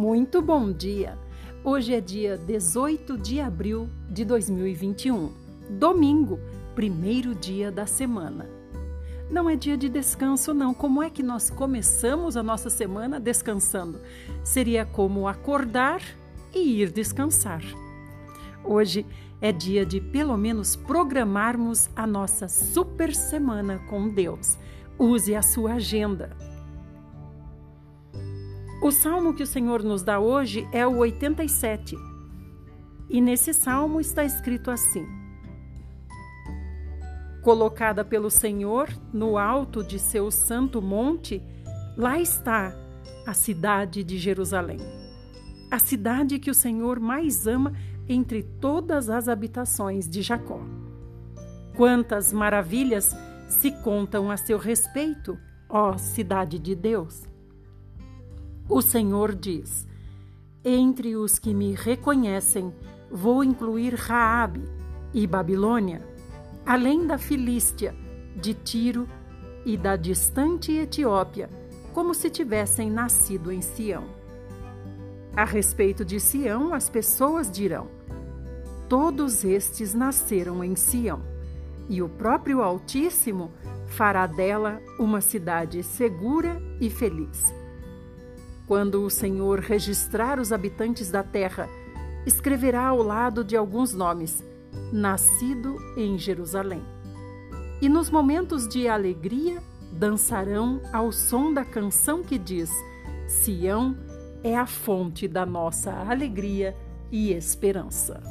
Muito bom dia! Hoje é dia 18 de abril de 2021, domingo, primeiro dia da semana. Não é dia de descanso, não. Como é que nós começamos a nossa semana descansando? Seria como acordar e ir descansar. Hoje é dia de pelo menos programarmos a nossa super semana com Deus. Use a sua agenda. O salmo que o Senhor nos dá hoje é o 87. E nesse salmo está escrito assim: Colocada pelo Senhor no alto de seu santo monte, lá está a cidade de Jerusalém. A cidade que o Senhor mais ama entre todas as habitações de Jacó. Quantas maravilhas se contam a seu respeito, ó cidade de Deus! O Senhor diz: Entre os que me reconhecem, vou incluir Raabe e Babilônia, além da Filístia, de Tiro e da distante Etiópia, como se tivessem nascido em Sião. A respeito de Sião, as pessoas dirão: Todos estes nasceram em Sião, e o próprio Altíssimo fará dela uma cidade segura e feliz. Quando o Senhor registrar os habitantes da terra, escreverá ao lado de alguns nomes: Nascido em Jerusalém. E nos momentos de alegria, dançarão ao som da canção que diz: Sião é a fonte da nossa alegria e esperança.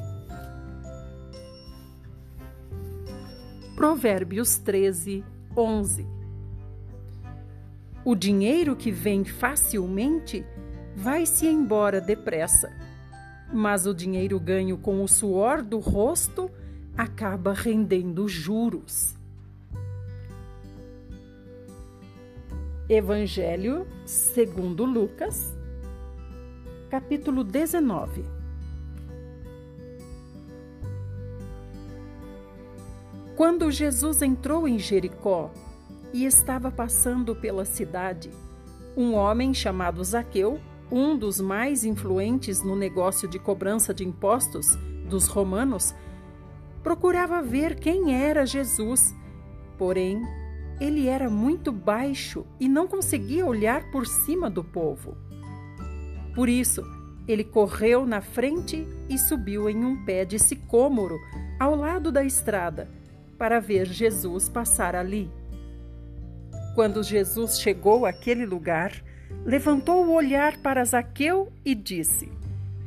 Provérbios 13, 11 o dinheiro que vem facilmente vai-se embora depressa, mas o dinheiro ganho com o suor do rosto acaba rendendo juros. Evangelho segundo Lucas, capítulo 19. Quando Jesus entrou em Jericó, e estava passando pela cidade. Um homem chamado Zaqueu, um dos mais influentes no negócio de cobrança de impostos dos romanos, procurava ver quem era Jesus. Porém, ele era muito baixo e não conseguia olhar por cima do povo. Por isso, ele correu na frente e subiu em um pé de sicômoro ao lado da estrada para ver Jesus passar ali. Quando Jesus chegou àquele lugar, levantou o olhar para Zaqueu e disse: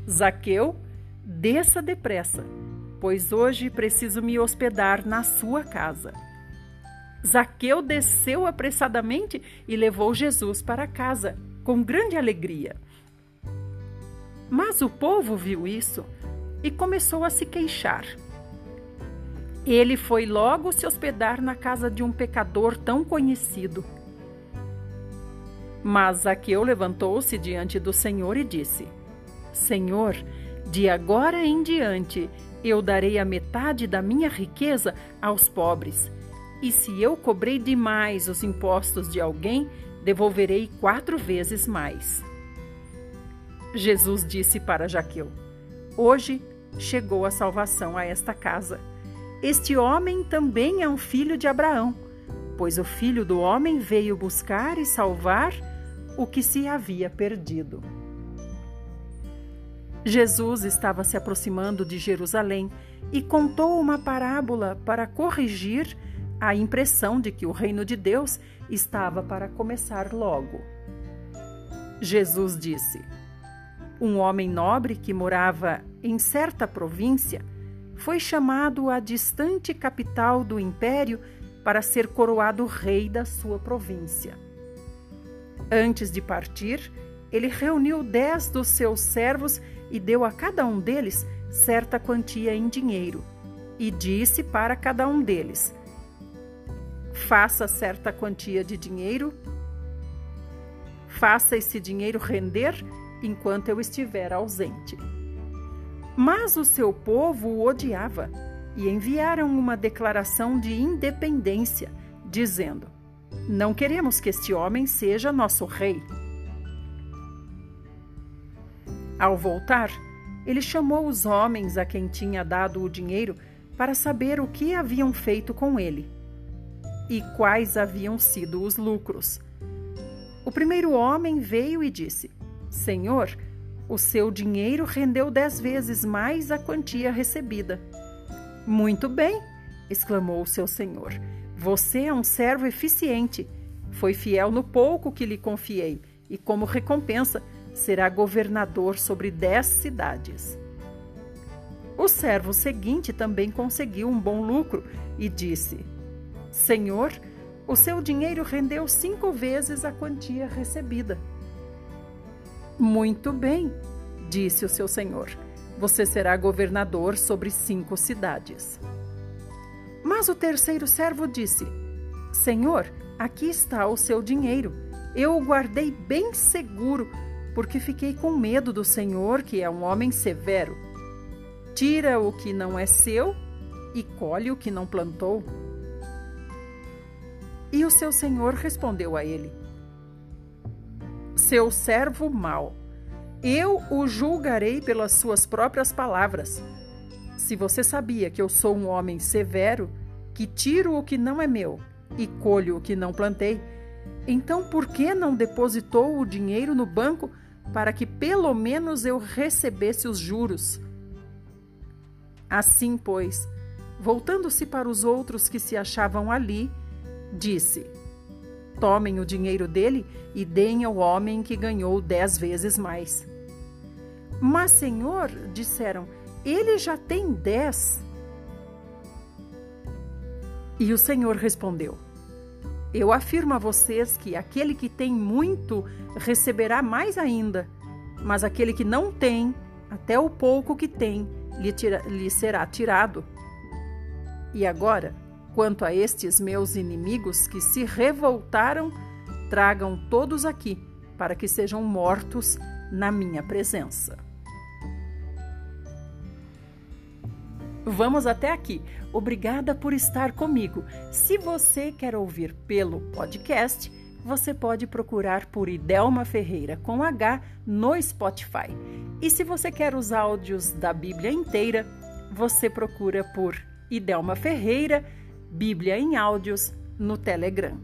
Zaqueu, desça depressa, pois hoje preciso me hospedar na sua casa. Zaqueu desceu apressadamente e levou Jesus para casa, com grande alegria. Mas o povo viu isso e começou a se queixar. Ele foi logo se hospedar na casa de um pecador tão conhecido. Mas Zaqueu levantou-se diante do Senhor e disse: Senhor, de agora em diante eu darei a metade da minha riqueza aos pobres. E se eu cobrei demais os impostos de alguém, devolverei quatro vezes mais. Jesus disse para Jaqueu: Hoje chegou a salvação a esta casa este homem também é um filho de Abraão, pois o filho do homem veio buscar e salvar o que se havia perdido. Jesus estava se aproximando de Jerusalém e contou uma parábola para corrigir a impressão de que o reino de Deus estava para começar logo. Jesus disse: Um homem nobre que morava em certa província foi chamado à distante capital do império para ser coroado rei da sua província. Antes de partir, ele reuniu dez dos seus servos e deu a cada um deles certa quantia em dinheiro, e disse para cada um deles: Faça certa quantia de dinheiro, faça esse dinheiro render enquanto eu estiver ausente. Mas o seu povo o odiava e enviaram uma declaração de independência, dizendo: Não queremos que este homem seja nosso rei. Ao voltar, ele chamou os homens a quem tinha dado o dinheiro para saber o que haviam feito com ele e quais haviam sido os lucros. O primeiro homem veio e disse: Senhor, o seu dinheiro rendeu dez vezes mais a quantia recebida. Muito bem, exclamou o seu senhor. Você é um servo eficiente. Foi fiel no pouco que lhe confiei, e como recompensa, será governador sobre dez cidades. O servo seguinte também conseguiu um bom lucro e disse: Senhor, o seu dinheiro rendeu cinco vezes a quantia recebida. Muito bem, disse o seu senhor. Você será governador sobre cinco cidades. Mas o terceiro servo disse: Senhor, aqui está o seu dinheiro. Eu o guardei bem seguro, porque fiquei com medo do Senhor, que é um homem severo. Tira o que não é seu e colhe o que não plantou. E o seu senhor respondeu a ele: Seu servo mau, eu o julgarei pelas suas próprias palavras. Se você sabia que eu sou um homem severo, que tiro o que não é meu e colho o que não plantei, então por que não depositou o dinheiro no banco para que pelo menos eu recebesse os juros? Assim, pois, voltando-se para os outros que se achavam ali, disse: Tomem o dinheiro dele e deem ao homem que ganhou dez vezes mais. Mas, senhor, disseram, ele já tem dez. E o Senhor respondeu: Eu afirmo a vocês que aquele que tem muito receberá mais ainda, mas aquele que não tem, até o pouco que tem, lhe, tira, lhe será tirado. E agora, quanto a estes meus inimigos que se revoltaram, tragam todos aqui, para que sejam mortos na minha presença. Vamos até aqui. Obrigada por estar comigo. Se você quer ouvir pelo podcast, você pode procurar por Idelma Ferreira com H no Spotify. E se você quer os áudios da Bíblia inteira, você procura por Idelma Ferreira, Bíblia em áudios no Telegram.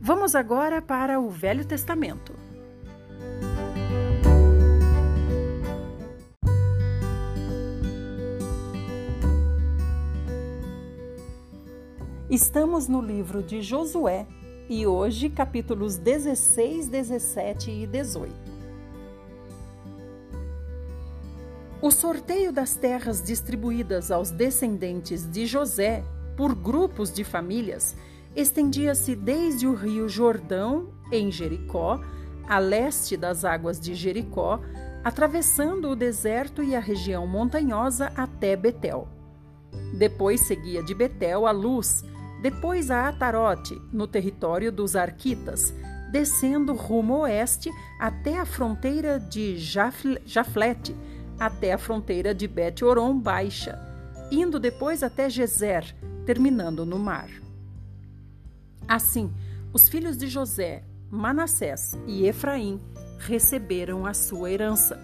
Vamos agora para o Velho Testamento. Estamos no livro de Josué e hoje capítulos 16, 17 e 18. O sorteio das terras distribuídas aos descendentes de José por grupos de famílias estendia-se desde o rio Jordão, em Jericó, a leste das águas de Jericó, atravessando o deserto e a região montanhosa até Betel. Depois seguia de Betel a luz depois a Atarote, no território dos Arquitas, descendo rumo oeste até a fronteira de Jaflete, até a fronteira de Bet-Oron Baixa, indo depois até Gezer, terminando no mar. Assim, os filhos de José, Manassés e Efraim receberam a sua herança.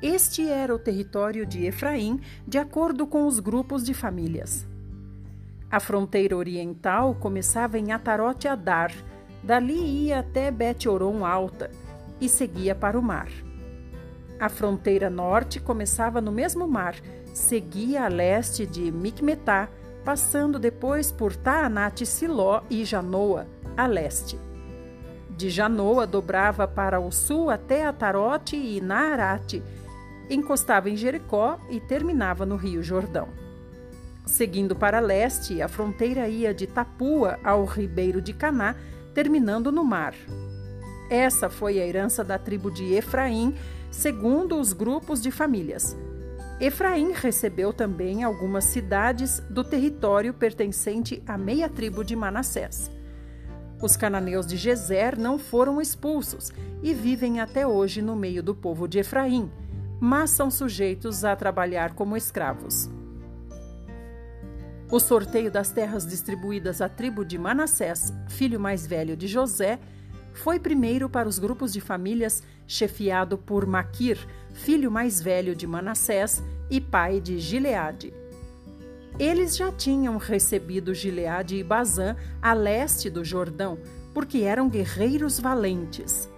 Este era o território de Efraim, de acordo com os grupos de famílias. A fronteira oriental começava em Atarote Adar, dali ia até Bet-Oron Alta e seguia para o mar. A fronteira norte começava no mesmo mar, seguia a leste de Micmetá, passando depois por Taanat Siló e Janoa, a leste. De Janoa dobrava para o sul até Atarote e Naarate, encostava em Jericó e terminava no Rio Jordão. Seguindo para leste, a fronteira ia de Tapua ao ribeiro de Caná, terminando no mar. Essa foi a herança da tribo de Efraim, segundo os grupos de famílias. Efraim recebeu também algumas cidades do território pertencente à meia tribo de Manassés. Os cananeus de Gezer não foram expulsos e vivem até hoje no meio do povo de Efraim, mas são sujeitos a trabalhar como escravos. O sorteio das terras distribuídas à tribo de Manassés, filho mais velho de José, foi primeiro para os grupos de famílias chefiado por Maquir, filho mais velho de Manassés e pai de Gileade. Eles já tinham recebido Gileade e Bazã a leste do Jordão, porque eram guerreiros valentes.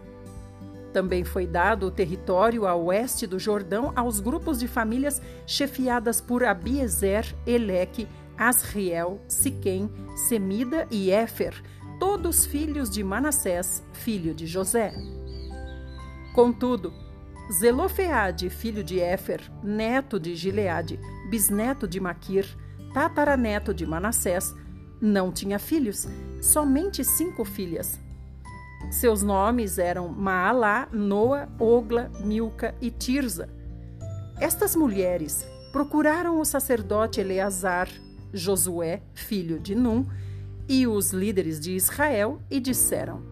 Também foi dado o território a oeste do Jordão aos grupos de famílias chefiadas por Abiezer, Eleque, Asriel, Siquém, Semida e Éfer, todos filhos de Manassés, filho de José. Contudo, Zelofeade, filho de Éfer, neto de Gileade, bisneto de Maquir, tataraneto de Manassés, não tinha filhos, somente cinco filhas. Seus nomes eram Maalá, Noa, Ogla, Milca e Tirza. Estas mulheres procuraram o sacerdote Eleazar, Josué, filho de Num, e os líderes de Israel e disseram: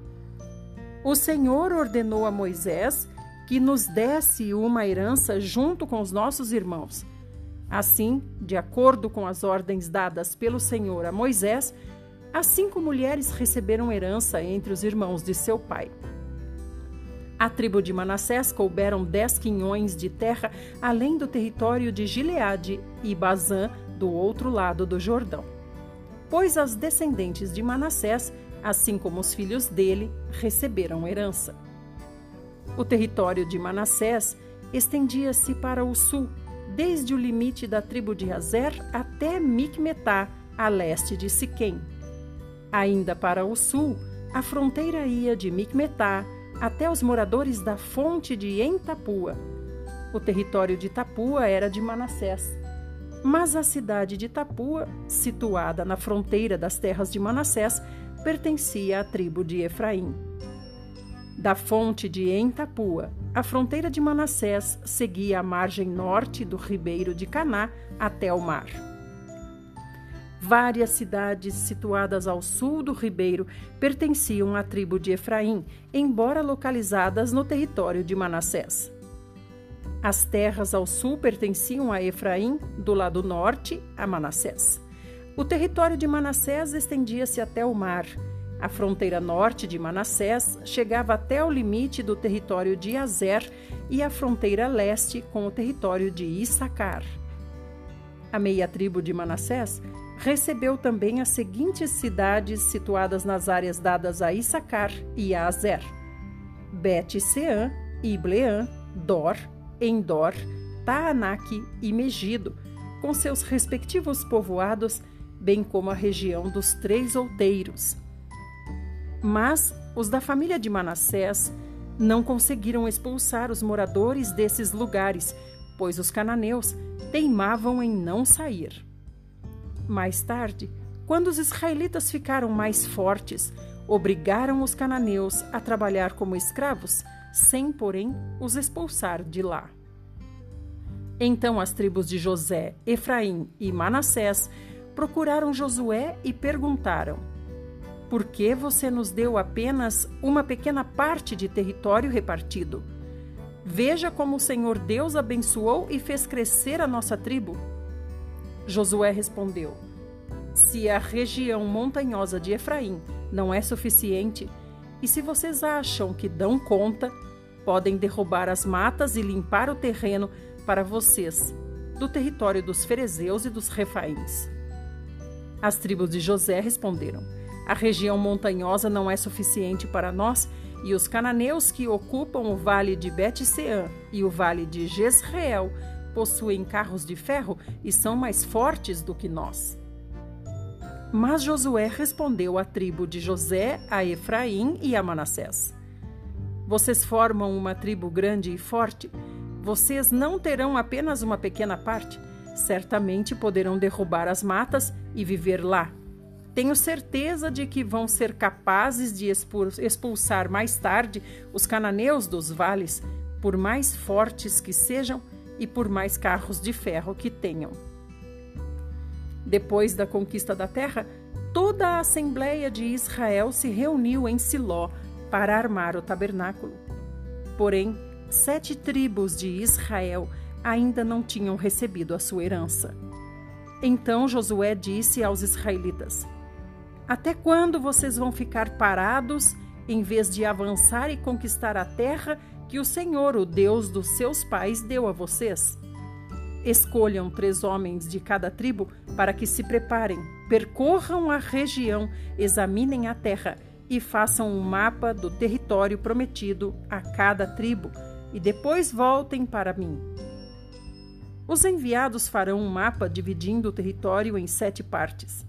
O Senhor ordenou a Moisés que nos desse uma herança junto com os nossos irmãos. Assim, de acordo com as ordens dadas pelo Senhor a Moisés, as cinco mulheres receberam herança entre os irmãos de seu pai. A tribo de Manassés couberam dez quinhões de terra, além do território de Gileade e Bazã, do outro lado do Jordão pois as descendentes de Manassés, assim como os filhos dele, receberam herança. O território de Manassés estendia-se para o sul, desde o limite da tribo de Azer até Micmetá, a leste de Siquém. Ainda para o sul, a fronteira ia de Micmetá até os moradores da fonte de Entapua. O território de Tapua era de Manassés mas a cidade de Tapua, situada na fronteira das terras de Manassés, pertencia à tribo de Efraim. Da fonte de Entapua, a fronteira de Manassés seguia a margem norte do ribeiro de Caná até o mar. Várias cidades situadas ao sul do ribeiro pertenciam à tribo de Efraim, embora localizadas no território de Manassés. As terras ao sul pertenciam a Efraim, do lado norte, a Manassés. O território de Manassés estendia-se até o mar. A fronteira norte de Manassés chegava até o limite do território de Azer e a fronteira leste com o território de Issacar. A meia tribo de Manassés recebeu também as seguintes cidades situadas nas áreas dadas a Issacar e a Azer: Bet-Sean, Ibleã, Dor, Endor, Taanac e Megido, com seus respectivos povoados, bem como a região dos Três Outeiros. Mas os da família de Manassés não conseguiram expulsar os moradores desses lugares, pois os cananeus teimavam em não sair. Mais tarde, quando os israelitas ficaram mais fortes, obrigaram os cananeus a trabalhar como escravos sem, porém, os expulsar de lá. Então as tribos de José, Efraim e Manassés procuraram Josué e perguntaram: Por que você nos deu apenas uma pequena parte de território repartido? Veja como o Senhor Deus abençoou e fez crescer a nossa tribo. Josué respondeu: Se a região montanhosa de Efraim não é suficiente, e se vocês acham que dão conta, podem derrubar as matas e limpar o terreno para vocês, do território dos ferezeus e dos refaíns. As tribos de José responderam: A região montanhosa não é suficiente para nós, e os cananeus que ocupam o vale de Bet-Sean e o vale de Jezreel possuem carros de ferro e são mais fortes do que nós. Mas Josué respondeu à tribo de José, a Efraim e a Manassés: Vocês formam uma tribo grande e forte. Vocês não terão apenas uma pequena parte. Certamente poderão derrubar as matas e viver lá. Tenho certeza de que vão ser capazes de expulsar mais tarde os cananeus dos vales, por mais fortes que sejam e por mais carros de ferro que tenham. Depois da conquista da terra, toda a Assembleia de Israel se reuniu em Siló para armar o tabernáculo. Porém, sete tribos de Israel ainda não tinham recebido a sua herança. Então Josué disse aos israelitas: Até quando vocês vão ficar parados em vez de avançar e conquistar a terra que o Senhor, o Deus dos seus pais, deu a vocês? Escolham três homens de cada tribo para que se preparem, percorram a região, examinem a terra e façam um mapa do território prometido a cada tribo, e depois voltem para mim. Os enviados farão um mapa dividindo o território em sete partes.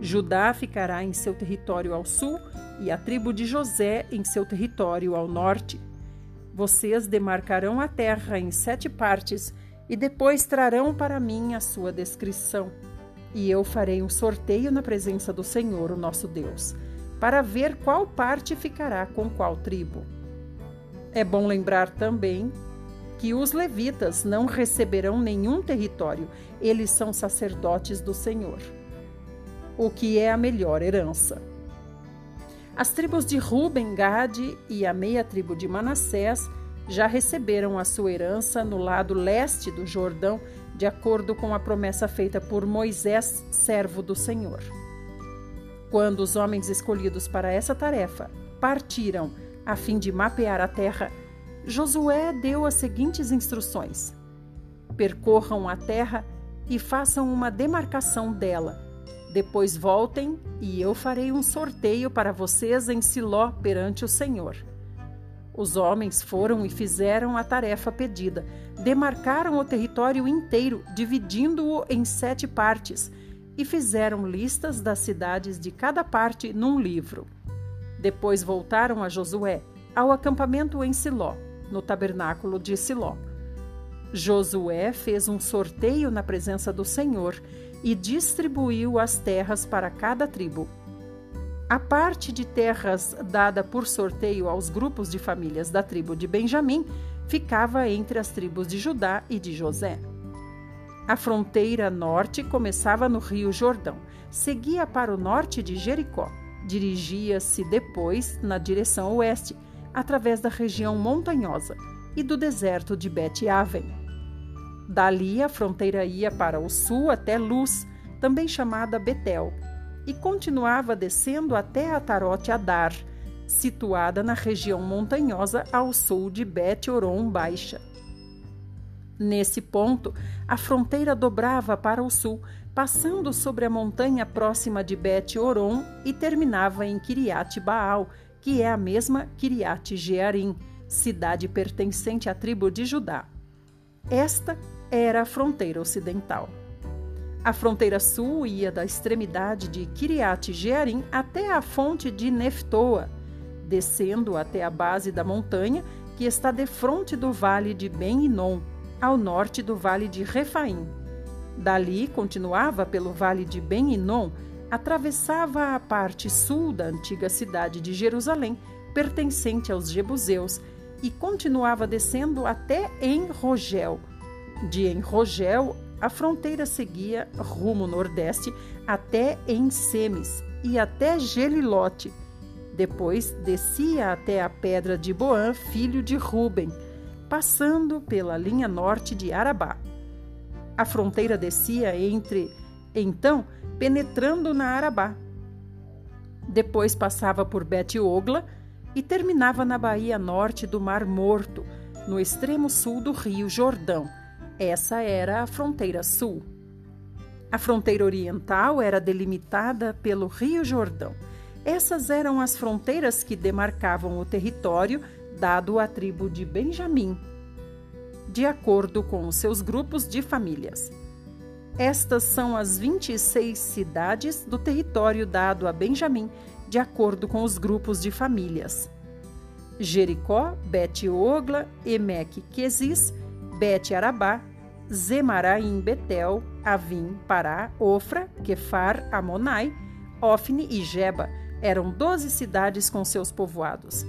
Judá ficará em seu território ao sul e a tribo de José em seu território ao norte. Vocês demarcarão a terra em sete partes e depois trarão para mim a sua descrição. E eu farei um sorteio na presença do Senhor, o nosso Deus, para ver qual parte ficará com qual tribo. É bom lembrar também que os levitas não receberão nenhum território, eles são sacerdotes do Senhor. O que é a melhor herança? As tribos de Ruben, Gade e a meia tribo de Manassés já receberam a sua herança no lado leste do Jordão, de acordo com a promessa feita por Moisés, servo do Senhor. Quando os homens escolhidos para essa tarefa partiram a fim de mapear a terra, Josué deu as seguintes instruções: Percorram a terra e façam uma demarcação dela. Depois voltem e eu farei um sorteio para vocês em Siló perante o Senhor. Os homens foram e fizeram a tarefa pedida. Demarcaram o território inteiro, dividindo-o em sete partes, e fizeram listas das cidades de cada parte num livro. Depois voltaram a Josué, ao acampamento em Siló, no tabernáculo de Siló. Josué fez um sorteio na presença do Senhor e distribuiu as terras para cada tribo. A parte de terras dada por sorteio aos grupos de famílias da tribo de Benjamim ficava entre as tribos de Judá e de José. A fronteira norte começava no Rio Jordão, seguia para o norte de Jericó, dirigia-se depois na direção oeste, através da região montanhosa e do deserto de Bet-Aven. Dali a fronteira ia para o sul até Luz, também chamada Betel, e continuava descendo até Atarote Adar, situada na região montanhosa ao sul de Bet-Oron Baixa. Nesse ponto, a fronteira dobrava para o sul, passando sobre a montanha próxima de Bet-Oron e terminava em Kiriat Baal, que é a mesma Kiriat Jearim, cidade pertencente à tribo de Judá. Esta era a fronteira ocidental. A fronteira sul ia da extremidade de Kiriat Jearim até a fonte de Neftoa, descendo até a base da montanha que está defronte do vale de Ben-Inon, ao norte do vale de Refaim. Dali continuava pelo vale de Ben-Inon, atravessava a parte sul da antiga cidade de Jerusalém, pertencente aos Jebuseus, e continuava descendo até em Rogel. De em Rogel a fronteira seguia rumo nordeste até em Semes e até Gelilote. Depois descia até a pedra de Boã, filho de Ruben, passando pela linha norte de Arabá. A fronteira descia entre, então, penetrando na Arabá. Depois passava por Bet-Ogla e terminava na baía norte do Mar Morto, no extremo sul do rio Jordão essa era a fronteira sul. A fronteira oriental era delimitada pelo Rio Jordão. Essas eram as fronteiras que demarcavam o território dado à tribo de Benjamim, de acordo com os seus grupos de famílias. Estas são as 26 cidades do território dado a Benjamim, de acordo com os grupos de famílias. Jericó, Bet-Ogla, Emek, Quesis, Bet-Arabá, Zemaraim, Betel, Avim, Pará, Ofra, Kefar, Amonai, Ofne e Jeba eram doze cidades com seus povoados.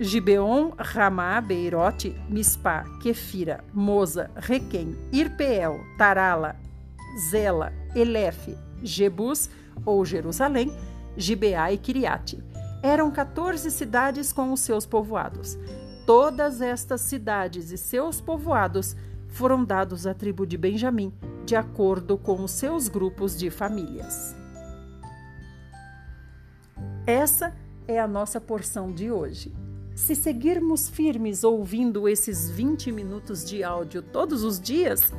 Gibeon, Ramá, Beirote, Mispá, Kefira, Moza, Requem, Irpeel, Tarala, Zela, Elefe, Jebus ou Jerusalém, Gibeá e Kiriate. Eram 14 cidades com os seus povoados. Todas estas cidades e seus povoados foram dados à tribo de Benjamim, de acordo com os seus grupos de famílias. Essa é a nossa porção de hoje. Se seguirmos firmes ouvindo esses 20 minutos de áudio todos os dias,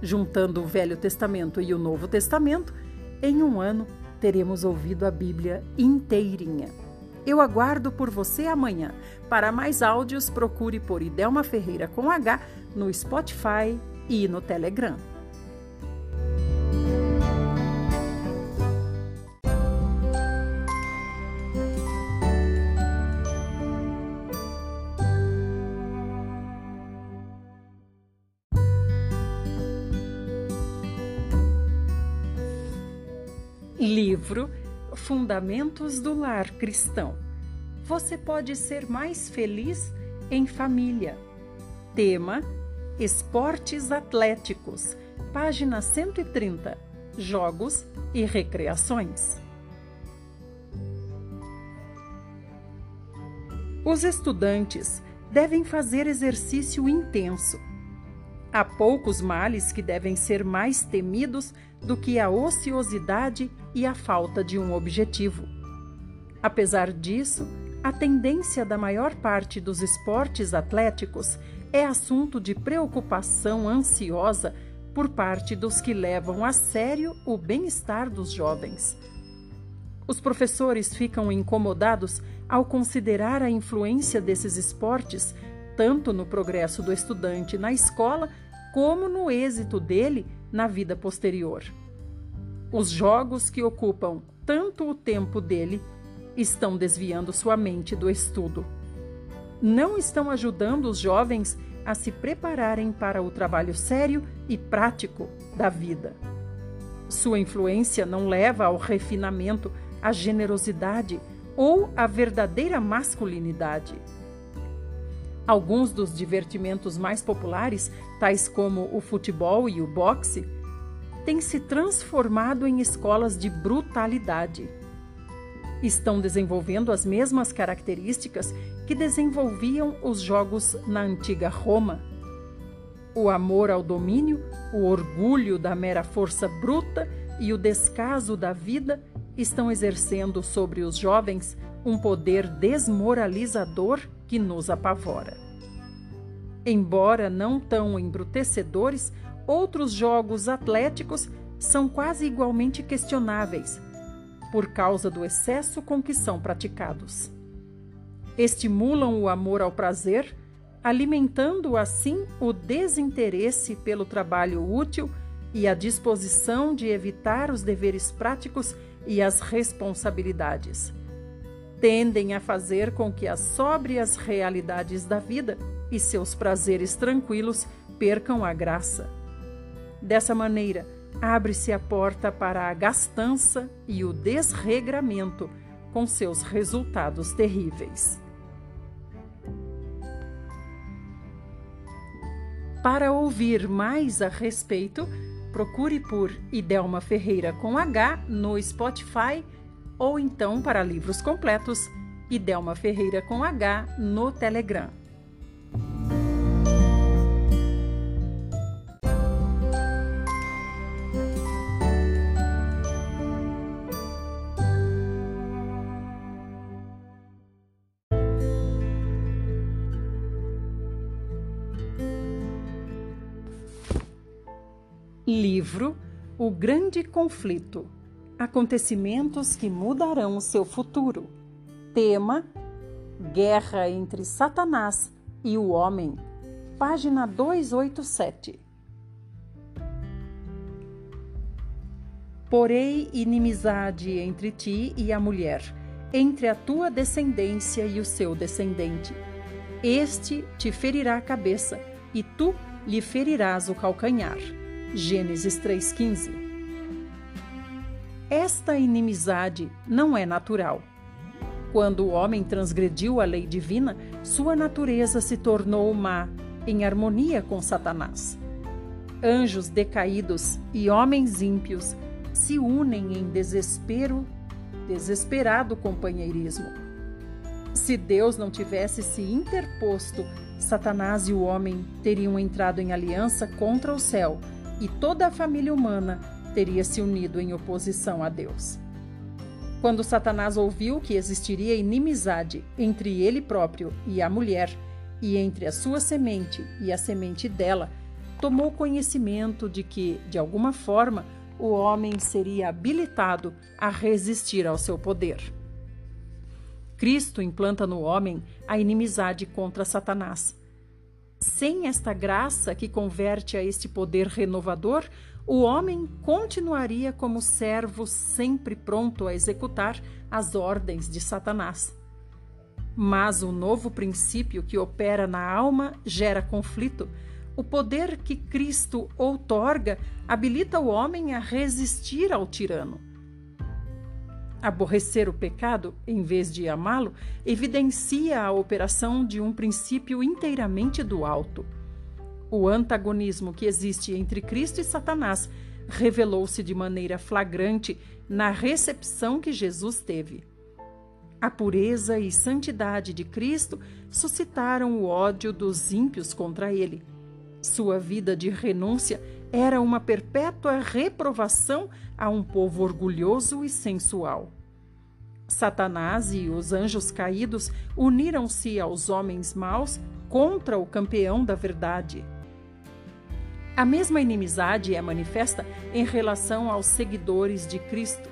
juntando o Velho Testamento e o Novo Testamento, em um ano teremos ouvido a Bíblia inteirinha. Eu aguardo por você amanhã. Para mais áudios, procure por Idelma Ferreira com H no Spotify e no Telegram. Fundamentos do Lar Cristão. Você pode ser mais feliz em família. Tema: Esportes Atléticos. Página 130. Jogos e recreações. Os estudantes devem fazer exercício intenso. Há poucos males que devem ser mais temidos do que a ociosidade e a falta de um objetivo. Apesar disso, a tendência da maior parte dos esportes atléticos é assunto de preocupação ansiosa por parte dos que levam a sério o bem-estar dos jovens. Os professores ficam incomodados ao considerar a influência desses esportes tanto no progresso do estudante na escola como no êxito dele na vida posterior. Os jogos que ocupam tanto o tempo dele estão desviando sua mente do estudo. Não estão ajudando os jovens a se prepararem para o trabalho sério e prático da vida. Sua influência não leva ao refinamento, à generosidade ou à verdadeira masculinidade. Alguns dos divertimentos mais populares, tais como o futebol e o boxe, têm se transformado em escolas de brutalidade. Estão desenvolvendo as mesmas características que desenvolviam os jogos na antiga Roma. O amor ao domínio, o orgulho da mera força bruta e o descaso da vida estão exercendo sobre os jovens um poder desmoralizador que nos apavora. Embora não tão embrutecedores, outros jogos atléticos são quase igualmente questionáveis, por causa do excesso com que são praticados. Estimulam o amor ao prazer, alimentando assim o desinteresse pelo trabalho útil e a disposição de evitar os deveres práticos e as responsabilidades tendem a fazer com que as sóbrias realidades da vida e seus prazeres tranquilos percam a graça. Dessa maneira, abre-se a porta para a gastança e o desregramento, com seus resultados terríveis. Para ouvir mais a respeito, procure por Idelma Ferreira com H no Spotify ou então para livros completos, Idelma Ferreira com H no Telegram. Livro O Grande Conflito Acontecimentos que mudarão o seu futuro. Tema: Guerra entre Satanás e o homem. Página 287. Porei inimizade entre ti e a mulher, entre a tua descendência e o seu descendente. Este te ferirá a cabeça, e tu lhe ferirás o calcanhar. Gênesis 3,15 esta inimizade não é natural. Quando o homem transgrediu a lei divina, sua natureza se tornou má, em harmonia com Satanás. Anjos decaídos e homens ímpios se unem em desespero, desesperado companheirismo. Se Deus não tivesse se interposto, Satanás e o homem teriam entrado em aliança contra o céu e toda a família humana teria se unido em oposição a Deus. Quando Satanás ouviu que existiria inimizade entre ele próprio e a mulher, e entre a sua semente e a semente dela, tomou conhecimento de que, de alguma forma, o homem seria habilitado a resistir ao seu poder. Cristo implanta no homem a inimizade contra Satanás. Sem esta graça que converte a este poder renovador, o homem continuaria como servo sempre pronto a executar as ordens de Satanás. Mas o novo princípio que opera na alma gera conflito. O poder que Cristo outorga habilita o homem a resistir ao tirano. Aborrecer o pecado, em vez de amá-lo, evidencia a operação de um princípio inteiramente do alto. O antagonismo que existe entre Cristo e Satanás revelou-se de maneira flagrante na recepção que Jesus teve. A pureza e santidade de Cristo suscitaram o ódio dos ímpios contra ele. Sua vida de renúncia era uma perpétua reprovação a um povo orgulhoso e sensual. Satanás e os anjos caídos uniram-se aos homens maus contra o campeão da verdade. A mesma inimizade é manifesta em relação aos seguidores de Cristo.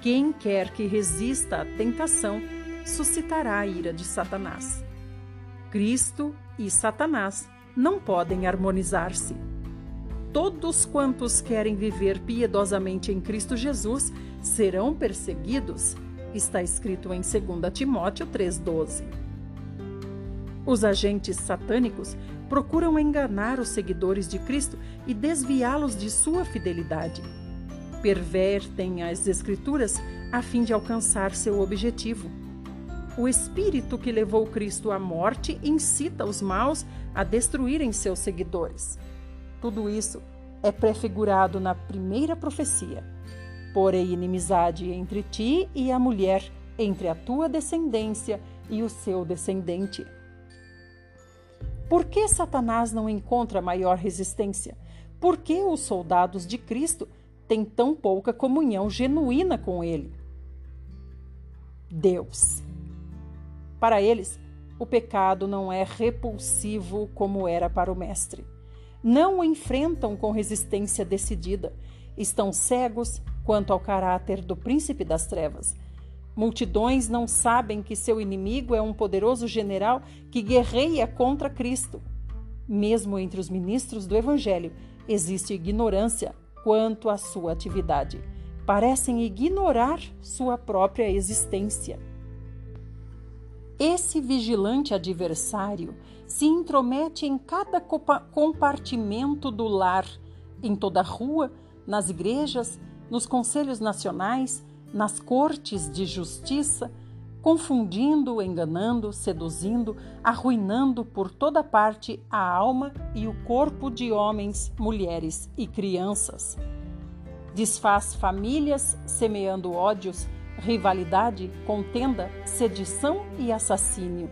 Quem quer que resista à tentação suscitará a ira de Satanás. Cristo e Satanás não podem harmonizar-se. Todos quantos querem viver piedosamente em Cristo Jesus serão perseguidos, está escrito em 2 Timóteo 3,12. Os agentes satânicos procuram enganar os seguidores de Cristo e desviá-los de sua fidelidade. Pervertem as Escrituras a fim de alcançar seu objetivo. O espírito que levou Cristo à morte incita os maus a destruírem seus seguidores. Tudo isso é prefigurado na primeira profecia. Porém, inimizade entre ti e a mulher, entre a tua descendência e o seu descendente. Por que Satanás não encontra maior resistência? Por que os soldados de Cristo têm tão pouca comunhão genuína com ele? Deus. Para eles, o pecado não é repulsivo como era para o Mestre. Não o enfrentam com resistência decidida. Estão cegos quanto ao caráter do príncipe das trevas Multidões não sabem que seu inimigo é um poderoso general que guerreia contra Cristo. Mesmo entre os ministros do Evangelho, existe ignorância quanto à sua atividade. Parecem ignorar sua própria existência. Esse vigilante adversário se intromete em cada compartimento do lar, em toda a rua, nas igrejas, nos conselhos nacionais, nas cortes de justiça, confundindo, enganando, seduzindo, arruinando por toda parte a alma e o corpo de homens, mulheres e crianças. Desfaz famílias, semeando ódios, rivalidade, contenda, sedição e assassínio.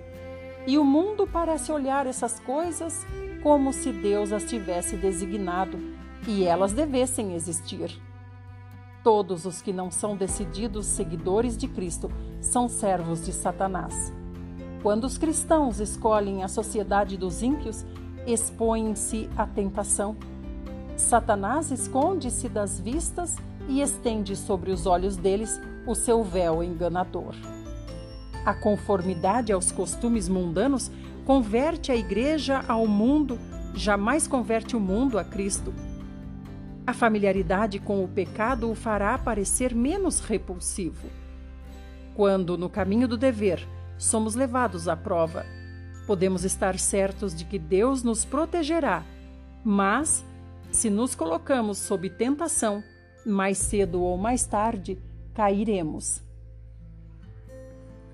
E o mundo parece olhar essas coisas como se Deus as tivesse designado e elas devessem existir. Todos os que não são decididos seguidores de Cristo são servos de Satanás. Quando os cristãos escolhem a sociedade dos ímpios, expõem-se à tentação. Satanás esconde-se das vistas e estende sobre os olhos deles o seu véu enganador. A conformidade aos costumes mundanos converte a igreja ao mundo, jamais converte o mundo a Cristo. A familiaridade com o pecado o fará parecer menos repulsivo. Quando, no caminho do dever, somos levados à prova, podemos estar certos de que Deus nos protegerá, mas, se nos colocamos sob tentação, mais cedo ou mais tarde, cairemos.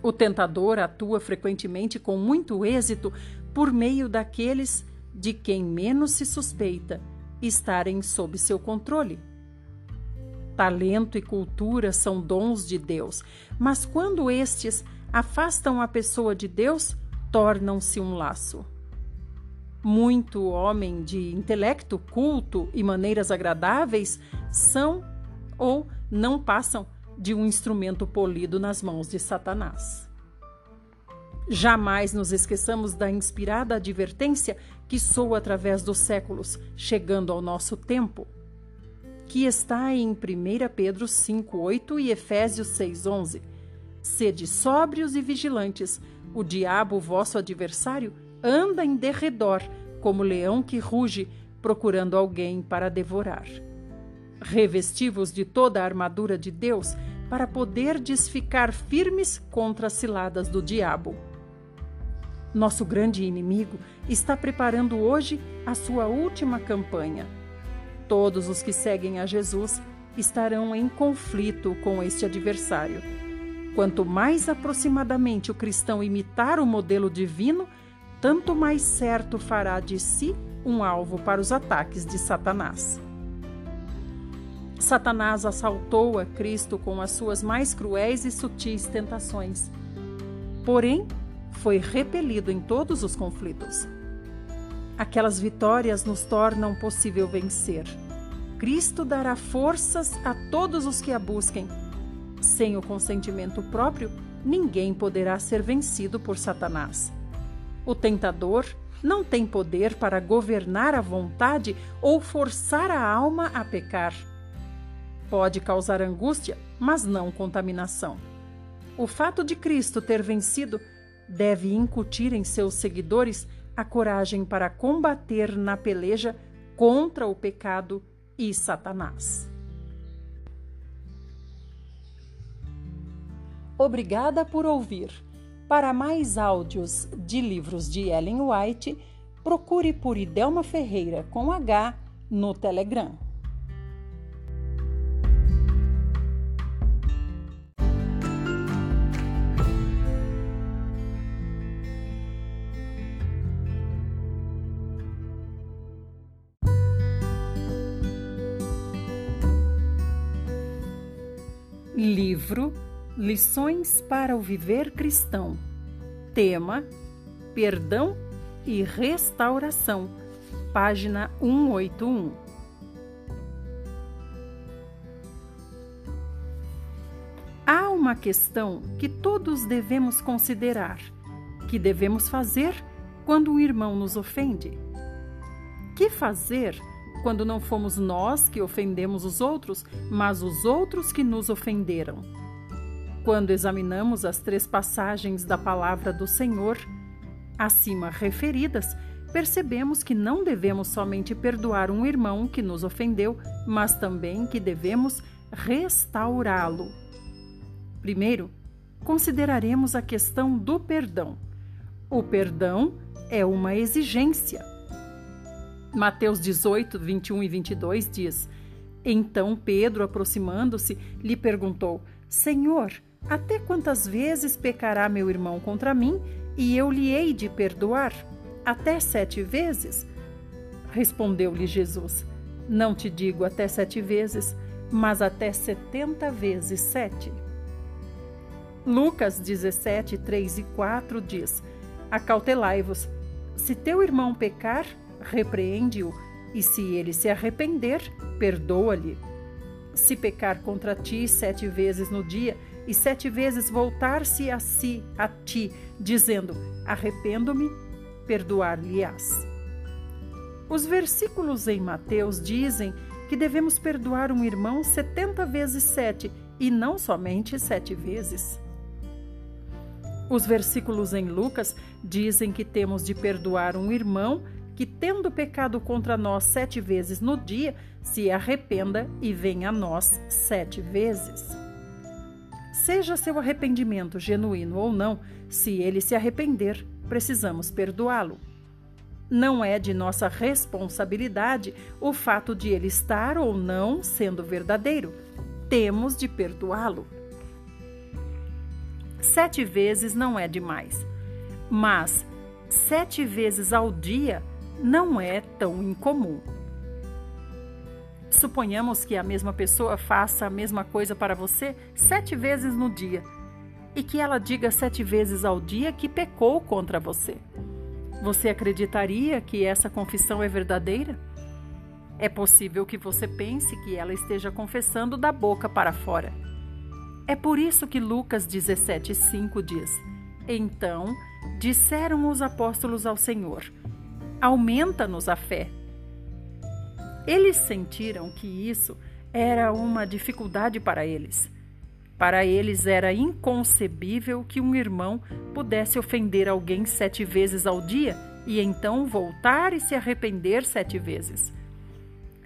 O tentador atua frequentemente com muito êxito por meio daqueles de quem menos se suspeita estarem sob seu controle. Talento e cultura são dons de Deus, mas quando estes afastam a pessoa de Deus, tornam-se um laço. Muito homem de intelecto culto e maneiras agradáveis são ou não passam de um instrumento polido nas mãos de Satanás. Jamais nos esqueçamos da inspirada advertência que soa através dos séculos, chegando ao nosso tempo, que está em 1 Pedro 5:8 e Efésios 6:11. Sede sóbrios e vigilantes. O diabo, vosso adversário, anda em derredor, como leão que ruge, procurando alguém para devorar. Revestivos de toda a armadura de Deus, para poderdes ficar firmes contra as ciladas do diabo. Nosso grande inimigo está preparando hoje a sua última campanha. Todos os que seguem a Jesus estarão em conflito com este adversário. Quanto mais aproximadamente o cristão imitar o modelo divino, tanto mais certo fará de si um alvo para os ataques de Satanás. Satanás assaltou a Cristo com as suas mais cruéis e sutis tentações. Porém, foi repelido em todos os conflitos. Aquelas vitórias nos tornam possível vencer. Cristo dará forças a todos os que a busquem. Sem o consentimento próprio, ninguém poderá ser vencido por Satanás. O tentador não tem poder para governar a vontade ou forçar a alma a pecar. Pode causar angústia, mas não contaminação. O fato de Cristo ter vencido deve incutir em seus seguidores a coragem para combater na peleja contra o pecado e Satanás. Obrigada por ouvir. Para mais áudios de livros de Ellen White, procure por Idelma Ferreira com H no Telegram. Livro Lições para o Viver Cristão. Tema: Perdão e Restauração. Página 181. Há uma questão que todos devemos considerar: que devemos fazer quando um irmão nos ofende? Que fazer quando não fomos nós que ofendemos os outros, mas os outros que nos ofenderam. Quando examinamos as três passagens da palavra do Senhor, acima referidas, percebemos que não devemos somente perdoar um irmão que nos ofendeu, mas também que devemos restaurá-lo. Primeiro, consideraremos a questão do perdão. O perdão é uma exigência Mateus 18, 21 e 22 diz: Então Pedro, aproximando-se, lhe perguntou: Senhor, até quantas vezes pecará meu irmão contra mim e eu lhe hei de perdoar? Até sete vezes? Respondeu-lhe Jesus: Não te digo até sete vezes, mas até setenta vezes sete. Lucas 17, 3 e 4 diz: Acautelai-vos. Se teu irmão pecar, repreende-o, e se ele se arrepender, perdoa-lhe. Se pecar contra ti sete vezes no dia, e sete vezes voltar-se a si, a ti, dizendo: Arrependo-me, perdoar-lhe-ás. Os versículos em Mateus dizem que devemos perdoar um irmão setenta vezes sete, e não somente sete vezes. Os versículos em Lucas dizem que temos de perdoar um irmão que, tendo pecado contra nós sete vezes no dia, se arrependa e venha a nós sete vezes. Seja seu arrependimento genuíno ou não, se ele se arrepender, precisamos perdoá-lo. Não é de nossa responsabilidade o fato de ele estar ou não sendo verdadeiro. Temos de perdoá-lo. Sete vezes não é demais, mas sete vezes ao dia não é tão incomum. Suponhamos que a mesma pessoa faça a mesma coisa para você sete vezes no dia e que ela diga sete vezes ao dia que pecou contra você. Você acreditaria que essa confissão é verdadeira? É possível que você pense que ela esteja confessando da boca para fora. É por isso que Lucas 17,5 diz: Então disseram os apóstolos ao Senhor: Aumenta-nos a fé. Eles sentiram que isso era uma dificuldade para eles. Para eles era inconcebível que um irmão pudesse ofender alguém sete vezes ao dia e então voltar e se arrepender sete vezes.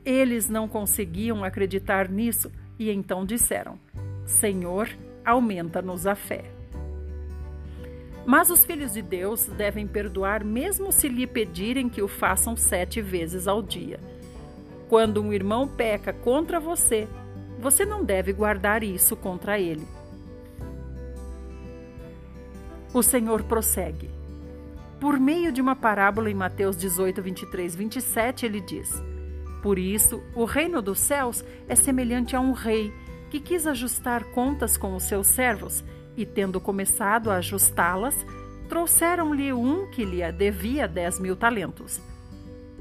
Eles não conseguiam acreditar nisso e então disseram: Senhor, aumenta-nos a fé. Mas os filhos de Deus devem perdoar mesmo se lhe pedirem que o façam sete vezes ao dia. Quando um irmão peca contra você, você não deve guardar isso contra ele. O Senhor prossegue. Por meio de uma parábola em Mateus 18, 23, 27, ele diz: Por isso, o reino dos céus é semelhante a um rei que quis ajustar contas com os seus servos e, tendo começado a ajustá-las, trouxeram-lhe um que lhe devia dez mil talentos.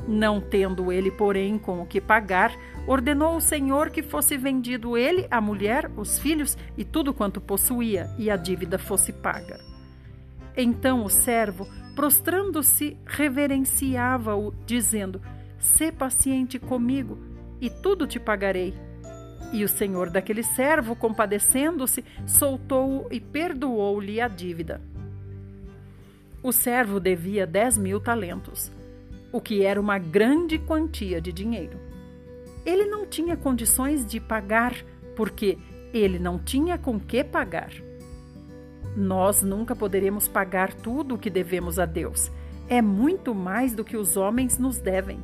Não tendo ele, porém, com o que pagar, ordenou o Senhor que fosse vendido ele, a mulher, os filhos e tudo quanto possuía, e a dívida fosse paga. Então o servo, prostrando-se, reverenciava-o, dizendo: Sê paciente comigo, e tudo te pagarei. E o senhor daquele servo, compadecendo-se, soltou-o e perdoou-lhe a dívida. O servo devia dez mil talentos o que era uma grande quantia de dinheiro. Ele não tinha condições de pagar, porque ele não tinha com que pagar. Nós nunca poderemos pagar tudo o que devemos a Deus. É muito mais do que os homens nos devem.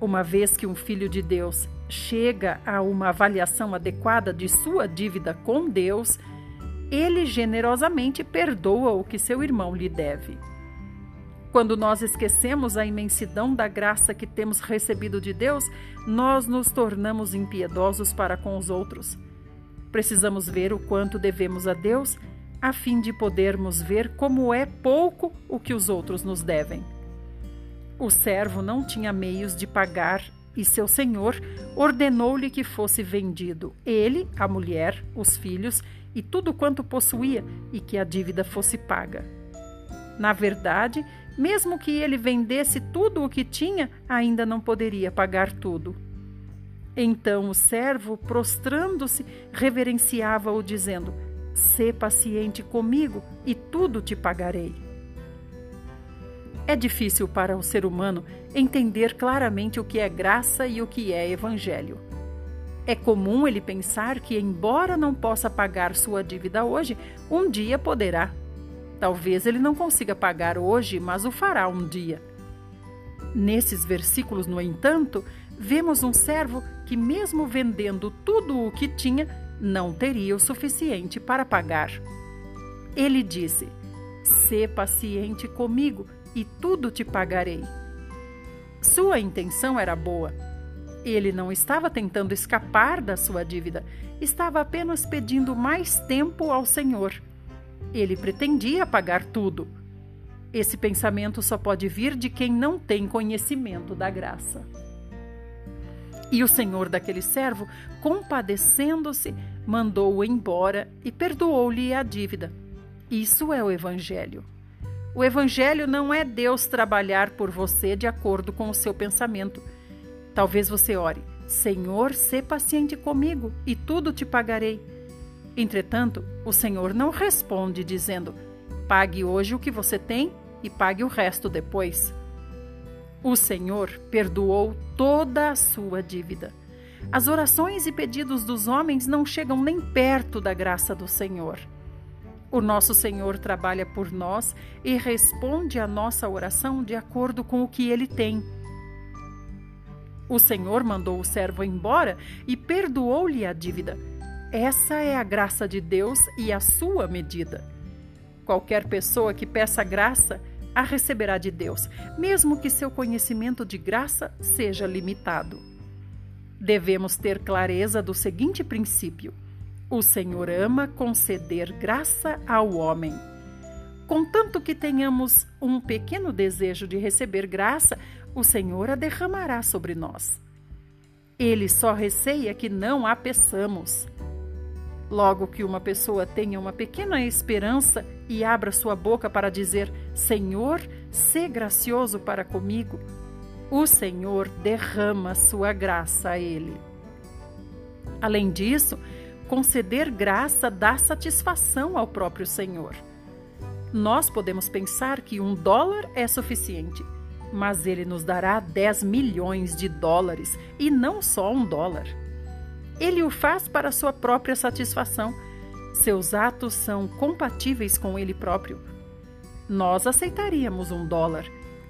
Uma vez que um filho de Deus chega a uma avaliação adequada de sua dívida com Deus, ele generosamente perdoa o que seu irmão lhe deve. Quando nós esquecemos a imensidão da graça que temos recebido de Deus, nós nos tornamos impiedosos para com os outros. Precisamos ver o quanto devemos a Deus, a fim de podermos ver como é pouco o que os outros nos devem. O servo não tinha meios de pagar e seu senhor ordenou-lhe que fosse vendido ele, a mulher, os filhos e tudo quanto possuía e que a dívida fosse paga. Na verdade, mesmo que ele vendesse tudo o que tinha, ainda não poderia pagar tudo. Então o servo, prostrando-se, reverenciava-o, dizendo: Sê paciente comigo e tudo te pagarei. É difícil para o ser humano entender claramente o que é graça e o que é evangelho. É comum ele pensar que, embora não possa pagar sua dívida hoje, um dia poderá. Talvez ele não consiga pagar hoje, mas o fará um dia. Nesses versículos, no entanto, vemos um servo que, mesmo vendendo tudo o que tinha, não teria o suficiente para pagar. Ele disse: Sê paciente comigo e tudo te pagarei. Sua intenção era boa. Ele não estava tentando escapar da sua dívida, estava apenas pedindo mais tempo ao Senhor. Ele pretendia pagar tudo. Esse pensamento só pode vir de quem não tem conhecimento da graça. E o senhor daquele servo, compadecendo-se, mandou-o embora e perdoou-lhe a dívida. Isso é o Evangelho. O Evangelho não é Deus trabalhar por você de acordo com o seu pensamento. Talvez você ore: Senhor, sê paciente comigo e tudo te pagarei. Entretanto, o Senhor não responde dizendo: pague hoje o que você tem e pague o resto depois. O Senhor perdoou toda a sua dívida. As orações e pedidos dos homens não chegam nem perto da graça do Senhor. O nosso Senhor trabalha por nós e responde à nossa oração de acordo com o que ele tem. O Senhor mandou o servo embora e perdoou-lhe a dívida essa é a graça de Deus e a sua medida. Qualquer pessoa que peça graça a receberá de Deus, mesmo que seu conhecimento de graça seja limitado. Devemos ter clareza do seguinte princípio: o Senhor ama conceder graça ao homem. Contanto que tenhamos um pequeno desejo de receber graça, o Senhor a derramará sobre nós. Ele só receia que não a peçamos. Logo que uma pessoa tenha uma pequena esperança e abra sua boca para dizer: Senhor, sê gracioso para comigo, o Senhor derrama sua graça a ele. Além disso, conceder graça dá satisfação ao próprio Senhor. Nós podemos pensar que um dólar é suficiente, mas ele nos dará 10 milhões de dólares e não só um dólar. Ele o faz para sua própria satisfação. Seus atos são compatíveis com ele próprio. Nós aceitaríamos um dólar,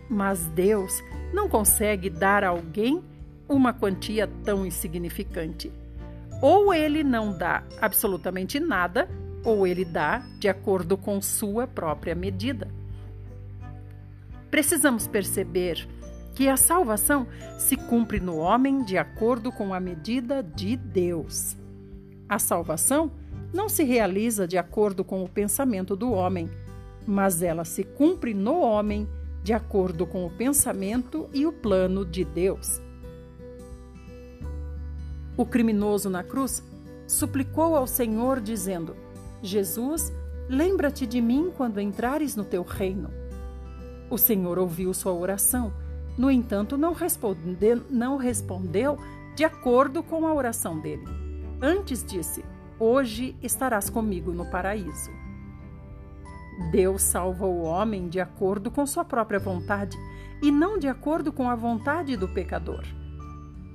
mas Deus não consegue dar a alguém uma quantia tão insignificante. Ou ele não dá absolutamente nada, ou ele dá de acordo com sua própria medida. Precisamos perceber que a salvação se cumpre no homem de acordo com a medida de Deus. A salvação não se realiza de acordo com o pensamento do homem, mas ela se cumpre no homem de acordo com o pensamento e o plano de Deus. O criminoso na cruz suplicou ao Senhor, dizendo: Jesus, lembra-te de mim quando entrares no teu reino. O Senhor ouviu sua oração no entanto, não, responde, não respondeu de acordo com a oração dele. Antes disse: Hoje estarás comigo no paraíso. Deus salva o homem de acordo com sua própria vontade e não de acordo com a vontade do pecador.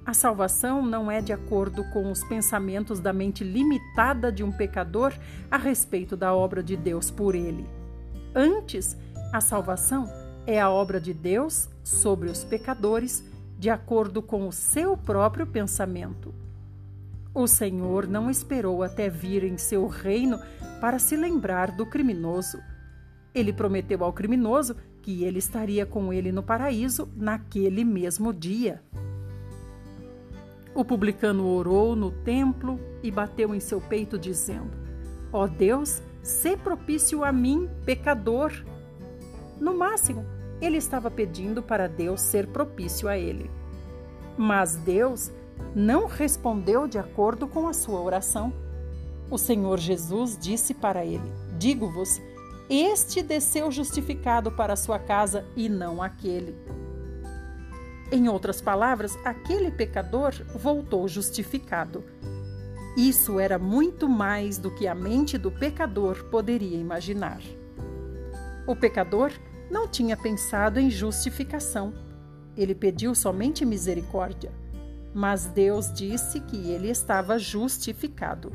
A salvação não é de acordo com os pensamentos da mente limitada de um pecador a respeito da obra de Deus por ele. Antes, a salvação é a obra de Deus sobre os pecadores, de acordo com o seu próprio pensamento. O Senhor não esperou até vir em seu reino para se lembrar do criminoso. Ele prometeu ao criminoso que ele estaria com ele no paraíso naquele mesmo dia. O publicano orou no templo e bateu em seu peito, dizendo: Ó oh Deus, sê propício a mim, pecador. No máximo, ele estava pedindo para Deus ser propício a ele. Mas Deus não respondeu de acordo com a sua oração. O Senhor Jesus disse para ele: Digo-vos, este desceu justificado para a sua casa e não aquele. Em outras palavras, aquele pecador voltou justificado. Isso era muito mais do que a mente do pecador poderia imaginar. O pecador não tinha pensado em justificação. Ele pediu somente misericórdia. Mas Deus disse que ele estava justificado.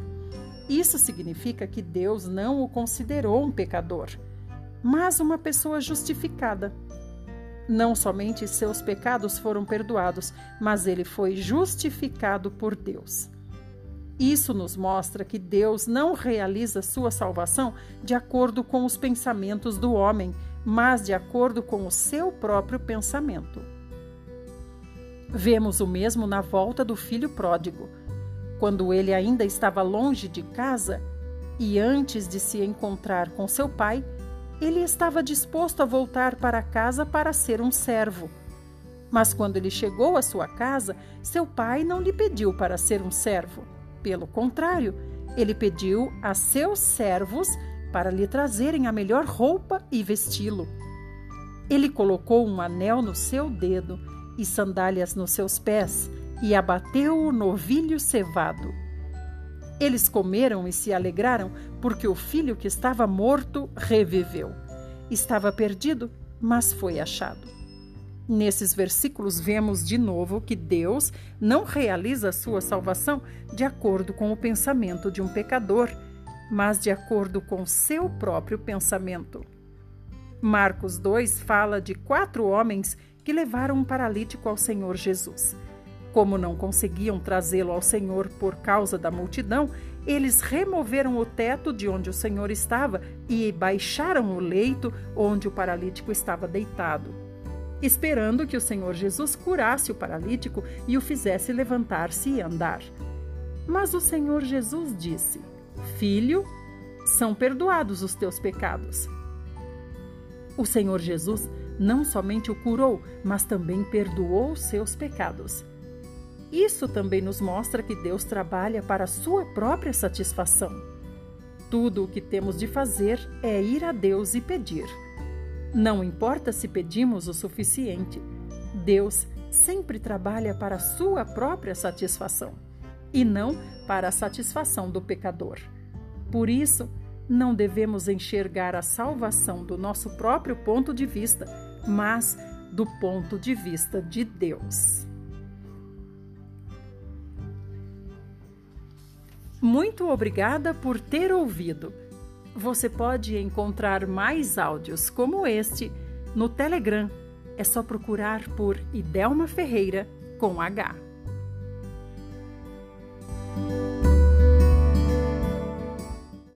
Isso significa que Deus não o considerou um pecador, mas uma pessoa justificada. Não somente seus pecados foram perdoados, mas ele foi justificado por Deus. Isso nos mostra que Deus não realiza sua salvação de acordo com os pensamentos do homem, mas de acordo com o seu próprio pensamento. Vemos o mesmo na volta do filho pródigo. Quando ele ainda estava longe de casa e antes de se encontrar com seu pai, ele estava disposto a voltar para casa para ser um servo. Mas quando ele chegou à sua casa, seu pai não lhe pediu para ser um servo. Pelo contrário, ele pediu a seus servos para lhe trazerem a melhor roupa e vesti-lo. Ele colocou um anel no seu dedo e sandálias nos seus pés e abateu o novilho cevado. Eles comeram e se alegraram, porque o filho que estava morto reviveu. Estava perdido, mas foi achado. Nesses versículos, vemos de novo que Deus não realiza a sua salvação de acordo com o pensamento de um pecador mas de acordo com seu próprio pensamento. Marcos 2 fala de quatro homens que levaram um paralítico ao Senhor Jesus. Como não conseguiam trazê-lo ao Senhor por causa da multidão, eles removeram o teto de onde o Senhor estava e baixaram o leito onde o paralítico estava deitado, esperando que o Senhor Jesus curasse o paralítico e o fizesse levantar-se e andar. Mas o Senhor Jesus disse: Filho, são perdoados os teus pecados. O Senhor Jesus não somente o curou, mas também perdoou os seus pecados. Isso também nos mostra que Deus trabalha para a sua própria satisfação. Tudo o que temos de fazer é ir a Deus e pedir. Não importa se pedimos o suficiente, Deus sempre trabalha para a sua própria satisfação e não para a satisfação do pecador. Por isso, não devemos enxergar a salvação do nosso próprio ponto de vista, mas do ponto de vista de Deus. Muito obrigada por ter ouvido. Você pode encontrar mais áudios como este no Telegram. É só procurar por Idelma Ferreira com H.